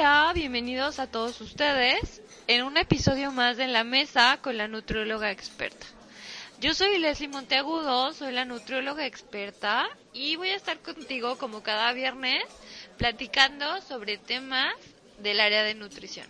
Hola, bienvenidos a todos ustedes en un episodio más de La Mesa con la nutrióloga experta. Yo soy Leslie Monteagudo, soy la nutrióloga experta y voy a estar contigo como cada viernes platicando sobre temas del área de nutrición.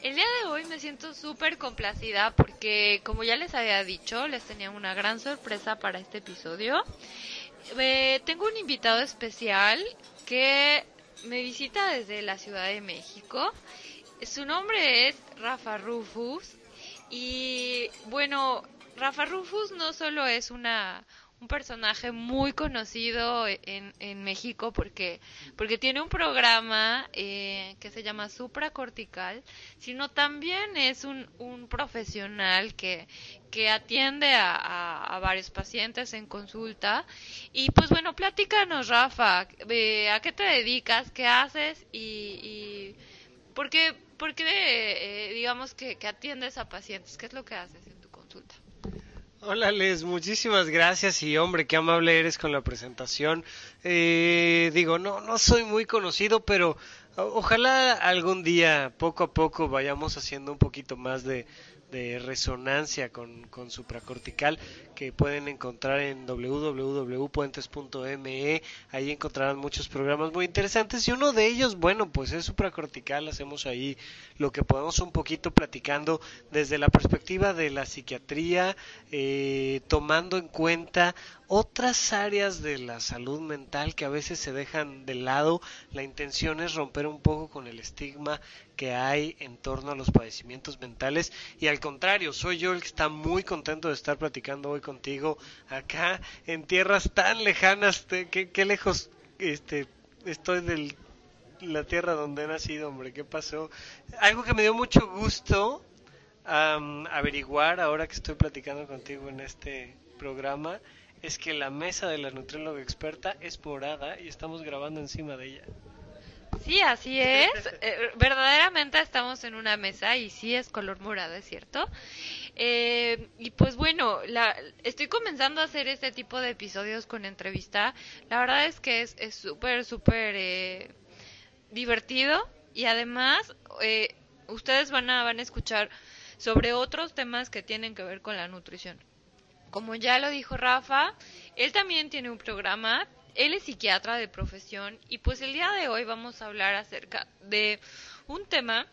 El día de hoy me siento súper complacida porque, como ya les había dicho, les tenía una gran sorpresa para este episodio. Eh, tengo un invitado especial que me visita desde la Ciudad de México. Su nombre es Rafa Rufus y bueno, Rafa Rufus no solo es una un personaje muy conocido en, en México porque, porque tiene un programa eh, que se llama supracortical, sino también es un, un profesional que, que atiende a, a, varios pacientes en consulta. Y pues bueno, platícanos, Rafa, eh, ¿a qué te dedicas? ¿Qué haces? Y, y ¿por qué, por qué eh, digamos que, que atiendes a pacientes? ¿Qué es lo que haces en tu consulta? Hola Les, muchísimas gracias y hombre, qué amable eres con la presentación. Eh, digo, no, no soy muy conocido, pero ojalá algún día, poco a poco, vayamos haciendo un poquito más de, de resonancia con, con supracortical que pueden encontrar en www.puentes.me. Ahí encontrarán muchos programas muy interesantes y uno de ellos, bueno, pues es supracortical. Hacemos ahí lo que podemos un poquito platicando desde la perspectiva de la psiquiatría, eh, tomando en cuenta otras áreas de la salud mental que a veces se dejan de lado. La intención es romper un poco con el estigma que hay en torno a los padecimientos mentales y al contrario, soy yo el que está muy contento de estar platicando hoy contigo acá en tierras tan lejanas, qué, lejos este estoy de la tierra donde he nacido, hombre, ¿qué pasó? Algo que me dio mucho gusto averiguar ahora que estoy platicando contigo en este programa es que la mesa de la nutrióloga experta es morada y estamos grabando encima de ella. Sí, así es. Eh, verdaderamente estamos en una mesa y sí es color morada, es cierto. Eh, y pues bueno, la, estoy comenzando a hacer este tipo de episodios con entrevista. La verdad es que es súper, súper eh, divertido y además eh, ustedes van a, van a escuchar sobre otros temas que tienen que ver con la nutrición. Como ya lo dijo Rafa, él también tiene un programa, él es psiquiatra de profesión y pues el día de hoy vamos a hablar acerca de un tema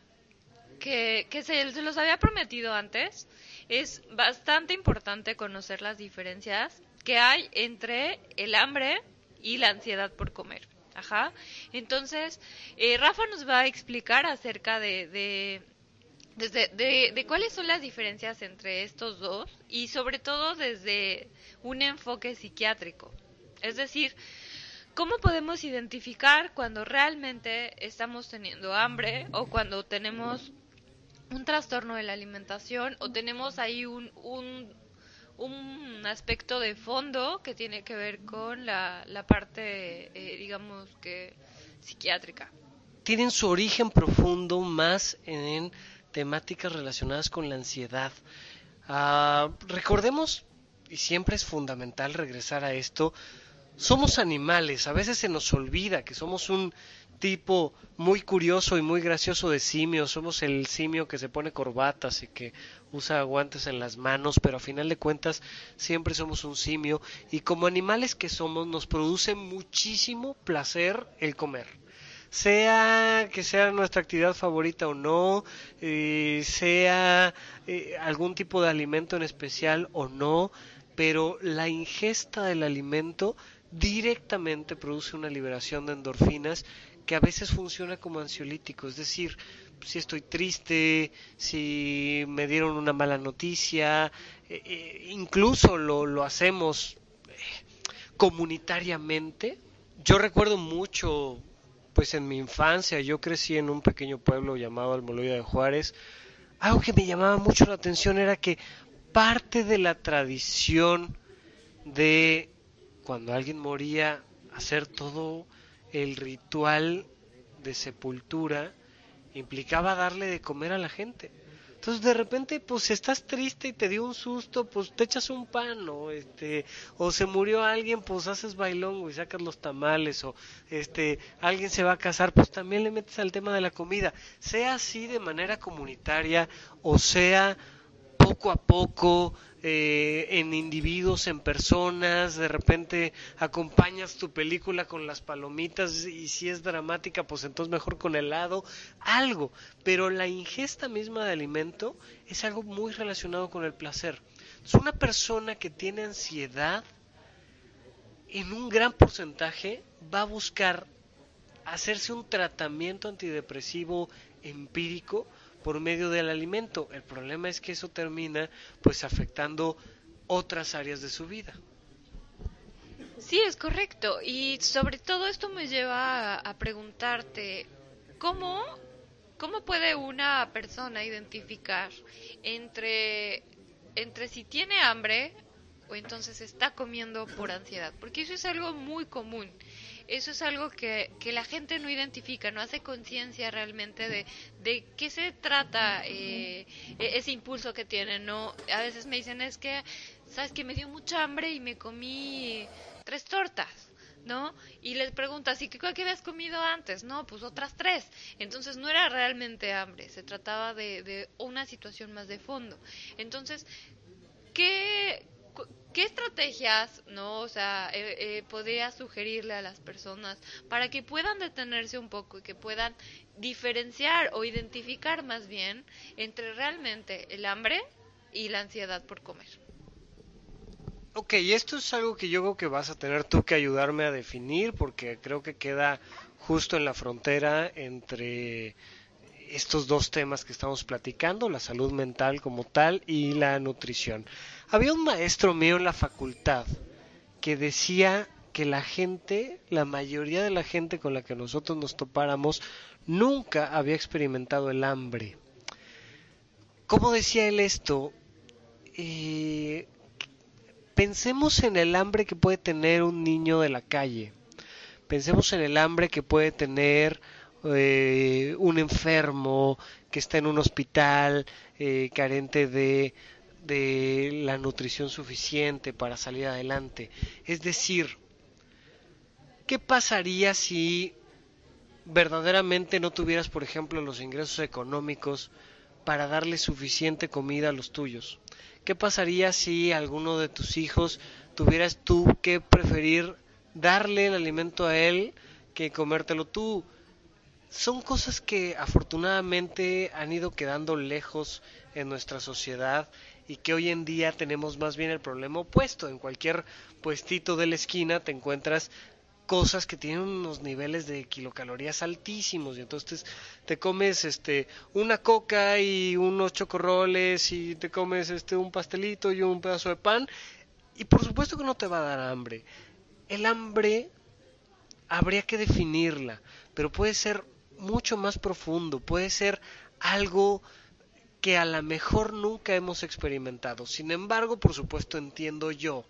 que, que se, los había prometido antes. Es bastante importante conocer las diferencias que hay entre el hambre y la ansiedad por comer. Ajá. Entonces, eh, Rafa nos va a explicar acerca de, de, desde, de, de, cuáles son las diferencias entre estos dos y sobre todo desde un enfoque psiquiátrico. Es decir, ¿cómo podemos identificar cuando realmente estamos teniendo hambre o cuando tenemos un trastorno de la alimentación o tenemos ahí un, un, un aspecto de fondo que tiene que ver con la, la parte, eh, digamos que, psiquiátrica? Tienen su origen profundo más en temáticas relacionadas con la ansiedad. Uh, recordemos, y siempre es fundamental regresar a esto, somos animales, a veces se nos olvida que somos un tipo muy curioso y muy gracioso de simio, somos el simio que se pone corbatas y que usa guantes en las manos, pero a final de cuentas siempre somos un simio y como animales que somos nos produce muchísimo placer el comer sea que sea nuestra actividad favorita o no, eh, sea eh, algún tipo de alimento en especial o no, pero la ingesta del alimento directamente produce una liberación de endorfinas que a veces funciona como ansiolítico, es decir, si estoy triste, si me dieron una mala noticia, eh, incluso lo, lo hacemos comunitariamente. Yo recuerdo mucho pues en mi infancia yo crecí en un pequeño pueblo llamado Almoloya de Juárez. Algo que me llamaba mucho la atención era que parte de la tradición de cuando alguien moría hacer todo el ritual de sepultura implicaba darle de comer a la gente. Entonces de repente, pues estás triste y te dio un susto, pues te echas un pan, o este, o se murió alguien, pues haces bailón, y sacas los tamales, o este, alguien se va a casar, pues también le metes al tema de la comida. Sea así de manera comunitaria, o sea poco a poco, eh, en individuos, en personas, de repente acompañas tu película con las palomitas y si es dramática, pues entonces mejor con helado, algo. Pero la ingesta misma de alimento es algo muy relacionado con el placer. Es una persona que tiene ansiedad, en un gran porcentaje va a buscar hacerse un tratamiento antidepresivo empírico por medio del alimento. El problema es que eso termina pues afectando otras áreas de su vida. Sí, es correcto. Y sobre todo esto me lleva a, preguntarte, ¿cómo, ¿cómo puede una persona identificar entre, entre si tiene hambre o entonces está comiendo por ansiedad? Porque eso es algo muy común eso es algo que, que la gente no identifica, no hace conciencia realmente de, de qué se trata eh, e-, ese impulso que tienen, ¿no? A veces me dicen, es que, ¿sabes que Me dio mucha hambre y me comí tres tortas. ¿no? Y les preguntas, ¿y qué, qué habías comido antes? No, pues otras tres. Entonces no era realmente hambre, se trataba de, de una situación más de fondo. Entonces, ¿qué, ¿Qué estrategias, no, o sea, eh, eh, podría sugerirle a las personas para que puedan detenerse un poco y que puedan diferenciar o identificar más bien entre realmente el hambre y la ansiedad por comer? Ok, esto es algo que yo creo que vas a tener tú que ayudarme a definir porque creo que queda justo en la frontera entre estos dos temas que estamos platicando, la salud mental como tal y la nutrición. Había un maestro mío en la facultad que decía que la gente, la mayoría de la gente con la que nosotros nos topáramos, nunca había experimentado el hambre. ¿Cómo decía él esto? Eh, pensemos en el hambre que puede tener un niño de la calle. Pensemos en el hambre que puede tener eh, un enfermo que está en un hospital eh, carente de, de la nutrición suficiente para salir adelante. Es decir, ¿qué pasaría si verdaderamente no tuvieras, por ejemplo, los ingresos económicos para darle suficiente comida a los tuyos? ¿Qué pasaría si alguno de tus hijos tuvieras tú que preferir darle el alimento a él que comértelo tú? Son cosas que afortunadamente han ido quedando lejos en nuestra sociedad y que hoy en día tenemos más bien el problema opuesto. En cualquier puestito de la esquina te encuentras cosas que tienen unos niveles de kilocalorías altísimos y entonces te comes este una coca y unos chocorroles y te comes este un pastelito y un pedazo de pan y por supuesto que no te va a dar hambre. El hambre habría que definirla, pero puede ser mucho más profundo, puede ser algo que a lo mejor nunca hemos experimentado. Sin embargo, por supuesto, entiendo yo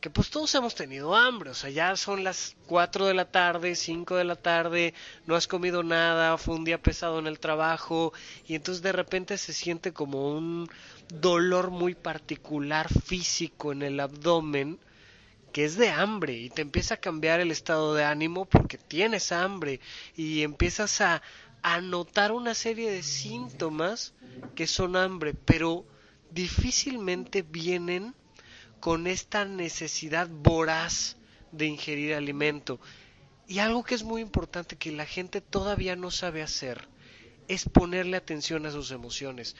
que pues todos hemos tenido hambre, o sea, ya son las 4 de la tarde, 5 de la tarde, no has comido nada, fue un día pesado en el trabajo y entonces de repente se siente como un dolor muy particular físico en el abdomen que es de hambre y te empieza a cambiar el estado de ánimo porque tienes hambre y empiezas a, a notar una serie de síntomas que son hambre, pero difícilmente vienen con esta necesidad voraz de ingerir alimento. Y algo que es muy importante que la gente todavía no sabe hacer es ponerle atención a sus emociones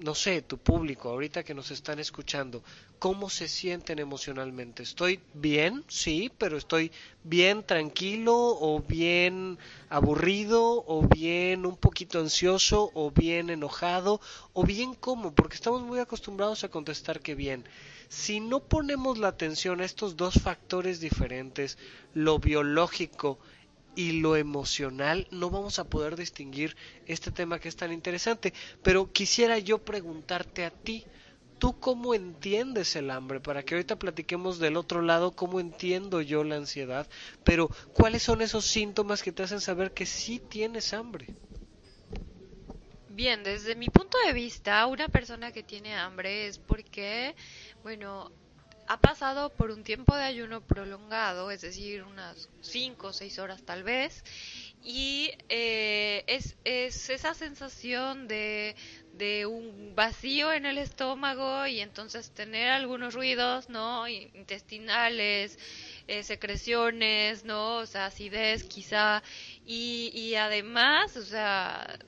no sé, tu público, ahorita que nos están escuchando, ¿cómo se sienten emocionalmente? ¿Estoy bien? Sí, pero estoy bien tranquilo o bien aburrido o bien un poquito ansioso o bien enojado o bien cómo, porque estamos muy acostumbrados a contestar que bien. Si no ponemos la atención a estos dos factores diferentes, lo biológico y lo emocional, no vamos a poder distinguir este tema que es tan interesante. Pero quisiera yo preguntarte a ti, ¿tú cómo entiendes el hambre? Para que ahorita platiquemos del otro lado, cómo entiendo yo la ansiedad, pero ¿cuáles son esos síntomas que te hacen saber que sí tienes hambre? Bien, desde mi punto de vista, una persona que tiene hambre es porque, bueno, ha pasado por un tiempo de ayuno prolongado, es decir, unas 5 o 6 horas tal vez, y eh, es, es esa sensación de, de un vacío en el estómago y entonces tener algunos ruidos, ¿no? Intestinales, eh, secreciones, ¿no? O sea, acidez quizá. Y, y además, o sea,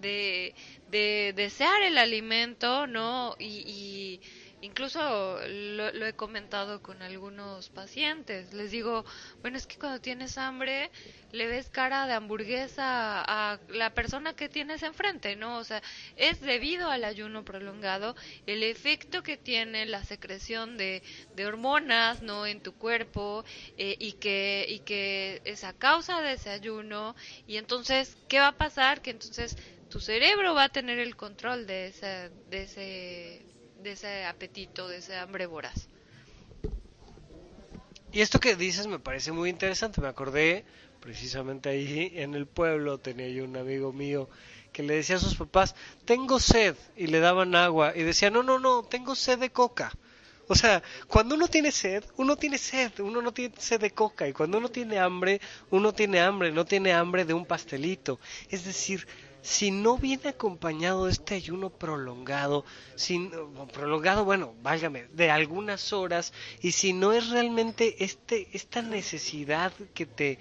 de, de desear el alimento, ¿no? y Incluso lo, he comentado con algunos pacientes. Les digo, bueno, es que cuando tienes hambre le ves cara de hamburguesa a la persona que tienes enfrente, ¿no? O sea, es debido al ayuno prolongado el efecto que tiene la secreción de, de hormonas, ¿no? En tu cuerpo eh, y, que, y que es a causa de ese ayuno. Y entonces, ¿qué va a pasar? Que entonces tu cerebro va a tener el control de ese, de ese de ese apetito, de ese hambre voraz. Y esto que dices me parece muy interesante. Me acordé precisamente ahí en el pueblo tenía yo un amigo mío que le decía a sus papás, tengo sed, y le daban agua, y decía, no, no, no, tengo sed de coca. O sea, cuando uno tiene sed, uno tiene sed, uno no tiene sed de coca, y cuando uno tiene hambre, uno tiene hambre, no tiene hambre de un pastelito. Es decir, si no viene acompañado de este ayuno prolongado, sin, prolongado, bueno, válgame, de algunas horas, y si no es realmente este, esta necesidad que te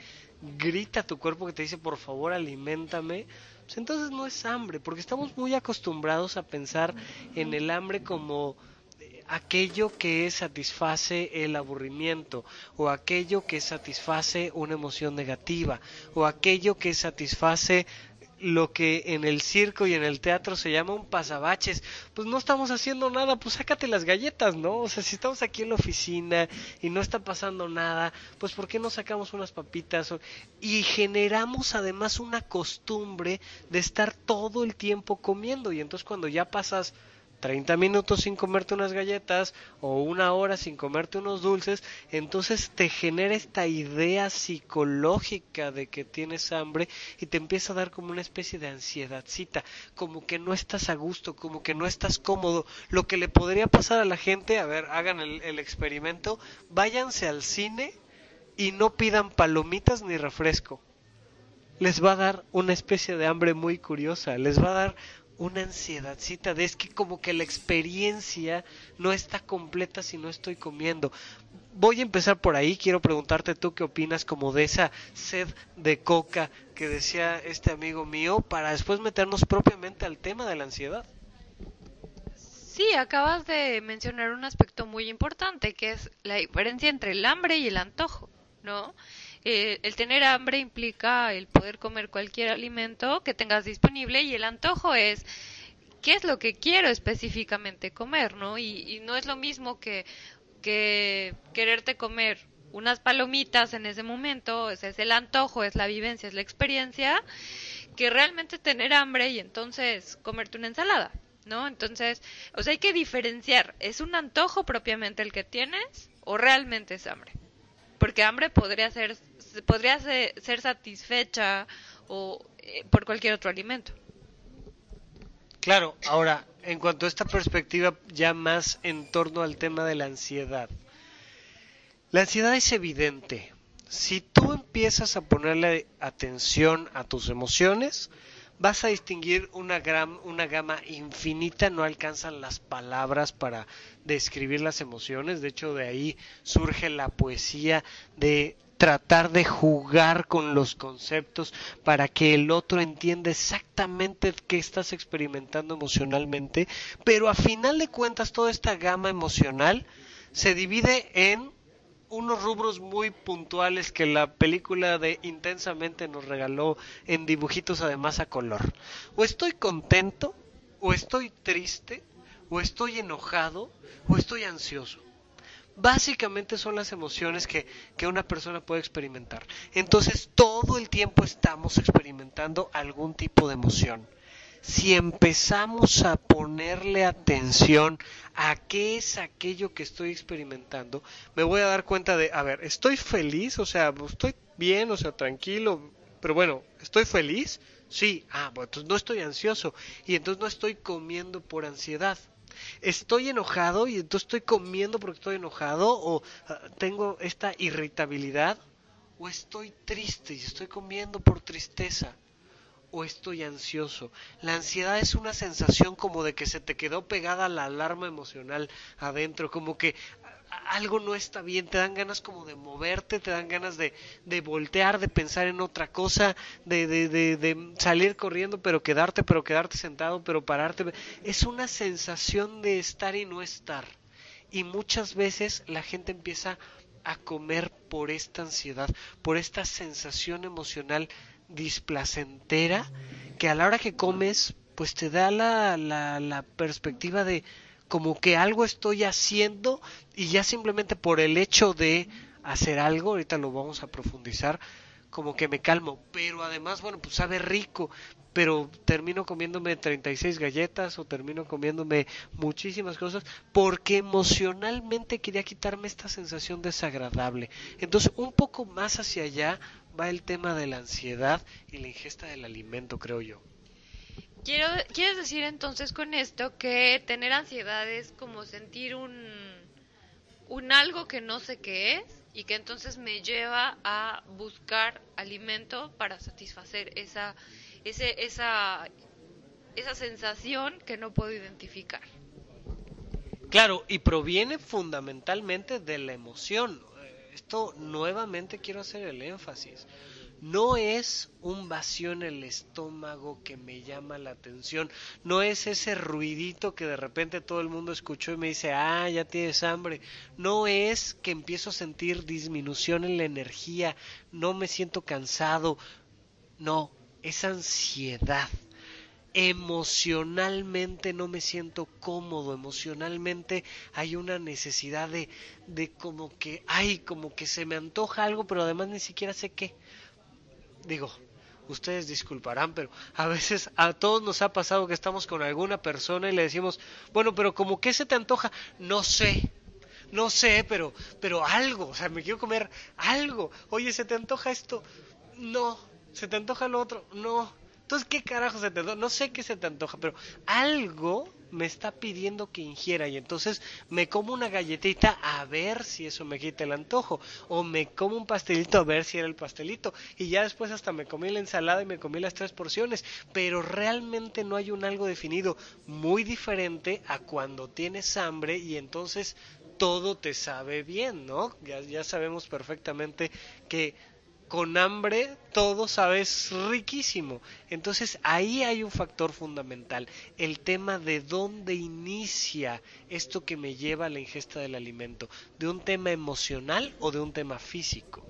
grita tu cuerpo, que te dice, por favor, aliméntame, pues entonces no es hambre, porque estamos muy acostumbrados a pensar en el hambre como eh, aquello que satisface el aburrimiento, o aquello que satisface una emoción negativa, o aquello que satisface lo que en el circo y en el teatro se llama un pasabaches, pues no estamos haciendo nada, pues sácate las galletas, ¿no? O sea, si estamos aquí en la oficina y no está pasando nada, pues ¿por qué no sacamos unas papitas? Y generamos además una costumbre de estar todo el tiempo comiendo y entonces cuando ya pasas 30 minutos sin comerte unas galletas o una hora sin comerte unos dulces, entonces te genera esta idea psicológica de que tienes hambre y te empieza a dar como una especie de ansiedadcita, como que no estás a gusto, como que no estás cómodo. Lo que le podría pasar a la gente, a ver, hagan el, el experimento, váyanse al cine y no pidan palomitas ni refresco les va a dar una especie de hambre muy curiosa, les va a dar una ansiedadcita de es que como que la experiencia no está completa si no estoy comiendo. Voy a empezar por ahí, quiero preguntarte tú qué opinas como de esa sed de coca que decía este amigo mío para después meternos propiamente al tema de la ansiedad. Sí, acabas de mencionar un aspecto muy importante que es la diferencia entre el hambre y el antojo, ¿no? Eh, el tener hambre implica el poder comer cualquier alimento que tengas disponible y el antojo es qué es lo que quiero específicamente comer, ¿no? Y, no es lo mismo que, que quererte comer unas palomitas en ese momento, ese es el antojo, es la vivencia, es la experiencia, que realmente tener hambre y entonces comerte una ensalada, ¿no? Entonces, o sea, hay que diferenciar, ¿es un antojo propiamente el que tienes o realmente es hambre? Porque hambre podría ser podría ser, satisfecha o eh, por cualquier otro alimento. Claro, ahora, en cuanto a esta perspectiva ya más en torno al tema de la ansiedad. La ansiedad es evidente. Si tú empiezas a ponerle atención a tus emociones, vas a distinguir una, gran, una gama infinita, no alcanzan las palabras para describir las emociones, de hecho de ahí surge la poesía de tratar de jugar con los conceptos para que el otro entienda exactamente qué estás experimentando emocionalmente, pero a final de cuentas toda esta gama emocional se divide en unos rubros muy puntuales que la película de Intensamente nos regaló en dibujitos además a color. O estoy contento, o estoy triste, o estoy enojado, o estoy ansioso básicamente son las emociones que, que, una persona puede experimentar. Entonces todo el tiempo estamos experimentando algún tipo de emoción. Si empezamos a ponerle atención a qué es aquello que estoy experimentando, me voy a dar cuenta de, a ver, estoy feliz, o sea, estoy bien, o sea, tranquilo, pero bueno, ¿estoy feliz? Sí, ah, bueno, entonces no estoy ansioso y entonces no estoy comiendo por ansiedad. Estoy enojado y entonces estoy comiendo porque estoy enojado o ah, tengo esta irritabilidad o estoy triste y estoy comiendo por tristeza o estoy ansioso. La ansiedad es una sensación como de que se te quedó pegada la alarma emocional adentro, como que algo no está bien, te dan ganas como de moverte, te dan ganas de, de voltear, de pensar en otra cosa, de, de, de, salir corriendo, pero quedarte, pero quedarte sentado, pero pararte. Es una sensación de estar y no estar. Y muchas veces la gente empieza a comer por esta ansiedad, por esta sensación emocional displacentera, que a la hora que comes, pues te da la, la, la perspectiva de como que algo estoy haciendo y ya simplemente por el hecho de hacer algo, ahorita lo vamos a profundizar, como que me calmo, pero además, bueno, pues sabe rico, pero termino comiéndome 36 galletas o termino comiéndome muchísimas cosas porque emocionalmente quería quitarme esta sensación desagradable. Entonces, un poco más hacia allá va el tema de la ansiedad y la ingesta del alimento, creo yo. Quiero, ¿Quieres decir entonces con esto que tener ansiedad es como sentir un, un algo que no sé qué es y que entonces me lleva a buscar alimento para satisfacer esa, ese, esa, esa sensación que no puedo identificar? Claro, y proviene fundamentalmente de la emoción. Esto nuevamente quiero hacer el énfasis no es un vacío en el estómago que me llama la atención, no es ese ruidito que de repente todo el mundo escuchó y me dice, ah, ya tienes hambre, no es que empiezo a sentir disminución en la energía, no me siento cansado, no, es ansiedad. Emocionalmente no me siento cómodo, emocionalmente hay una necesidad de, de como que, ay, como que se me antoja algo, pero además ni siquiera sé qué digo, ustedes disculparán, pero a veces a todos nos ha pasado que estamos con alguna persona y le decimos, bueno, pero como que se te antoja, no sé, no sé, pero, pero algo, o sea, me quiero comer algo. Oye, ¿se te antoja esto? No. ¿Se te antoja lo otro? No. Entonces, ¿qué carajo se te antoja? No sé qué se te antoja, pero algo me está pidiendo que ingiera y entonces me como una galletita a ver si eso me quita el antojo o me como un pastelito a ver si era el pastelito y ya después hasta me comí la ensalada y me comí las tres porciones, pero realmente no hay un algo definido muy diferente a cuando tienes hambre y entonces todo te sabe bien, ¿no? Ya, ya sabemos perfectamente que con hambre todo sabes riquísimo. Entonces ahí hay un factor fundamental, el tema de dónde inicia esto que me lleva a la ingesta del alimento, de un tema emocional o de un tema físico.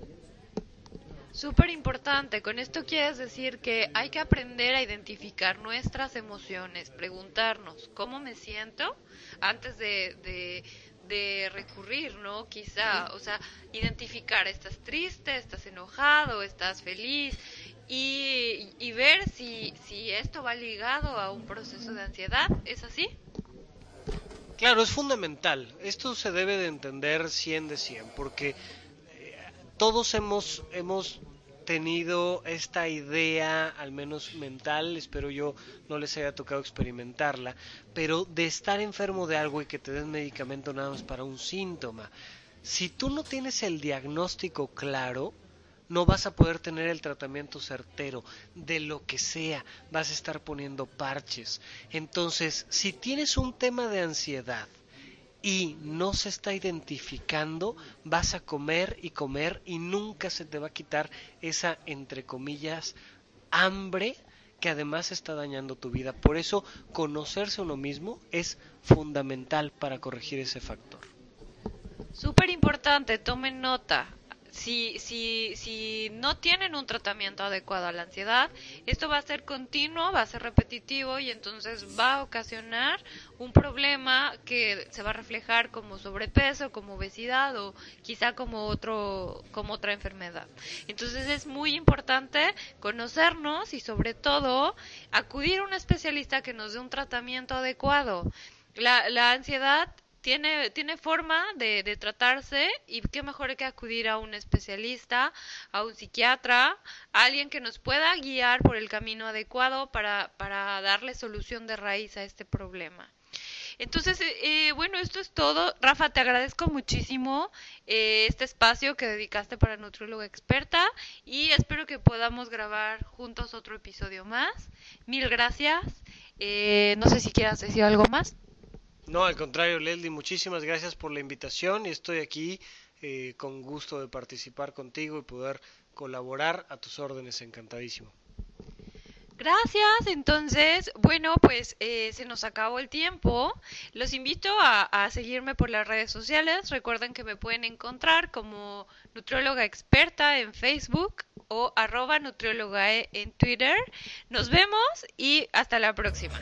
Súper importante, con esto quieres decir que hay que aprender a identificar nuestras emociones, preguntarnos cómo me siento antes de, de de recurrir, ¿no? Quizá, o sea, identificar, estás triste, estás enojado, estás feliz y, y ver si, si esto va ligado a un proceso de ansiedad, ¿es así? Claro, es fundamental. Esto se debe de entender 100 de 100, porque eh, todos hemos, hemos tenido esta idea, al menos mental, espero yo no les haya tocado experimentarla, pero de estar enfermo de algo y que te den medicamento nada más para un síntoma. Si tú no tienes el diagnóstico claro, no vas a poder tener el tratamiento certero de lo que sea, vas a estar poniendo parches. Entonces, si tienes un tema de ansiedad, y no se está identificando, vas a comer y comer y nunca se te va a quitar esa, entre comillas, hambre que además está dañando tu vida. Por eso conocerse uno mismo es fundamental para corregir ese factor. Súper importante, tomen nota si, si, si no tienen un tratamiento adecuado a la ansiedad, esto va a ser continuo, va a ser repetitivo y entonces va a ocasionar un problema que se va a reflejar como sobrepeso, como obesidad o quizá como otro como otra enfermedad. Entonces es muy importante conocernos y sobre todo acudir a un especialista que nos dé un tratamiento adecuado. La, la ansiedad tiene, tiene forma de, tratarse y qué mejor que acudir a un especialista, a un psiquiatra, a alguien que nos pueda guiar por el camino adecuado para, para darle solución de raíz a este problema. Entonces, eh, eh, bueno, esto es todo. Rafa, te agradezco muchísimo eh, este espacio que dedicaste para Nutrióloga Experta y espero que podamos grabar juntos otro episodio más. Mil gracias. no sé si quieras decir algo más. No, al contrario, Leslie, muchísimas gracias por la invitación y estoy aquí con gusto de participar contigo y poder colaborar a tus órdenes, encantadísimo. Gracias, entonces, bueno, pues eh, se nos acabó el tiempo. Los invito a, seguirme por las redes sociales. Recuerden que me pueden encontrar como nutrióloga experta en Facebook o arroba nutrióloga en Twitter. Nos vemos y hasta la próxima.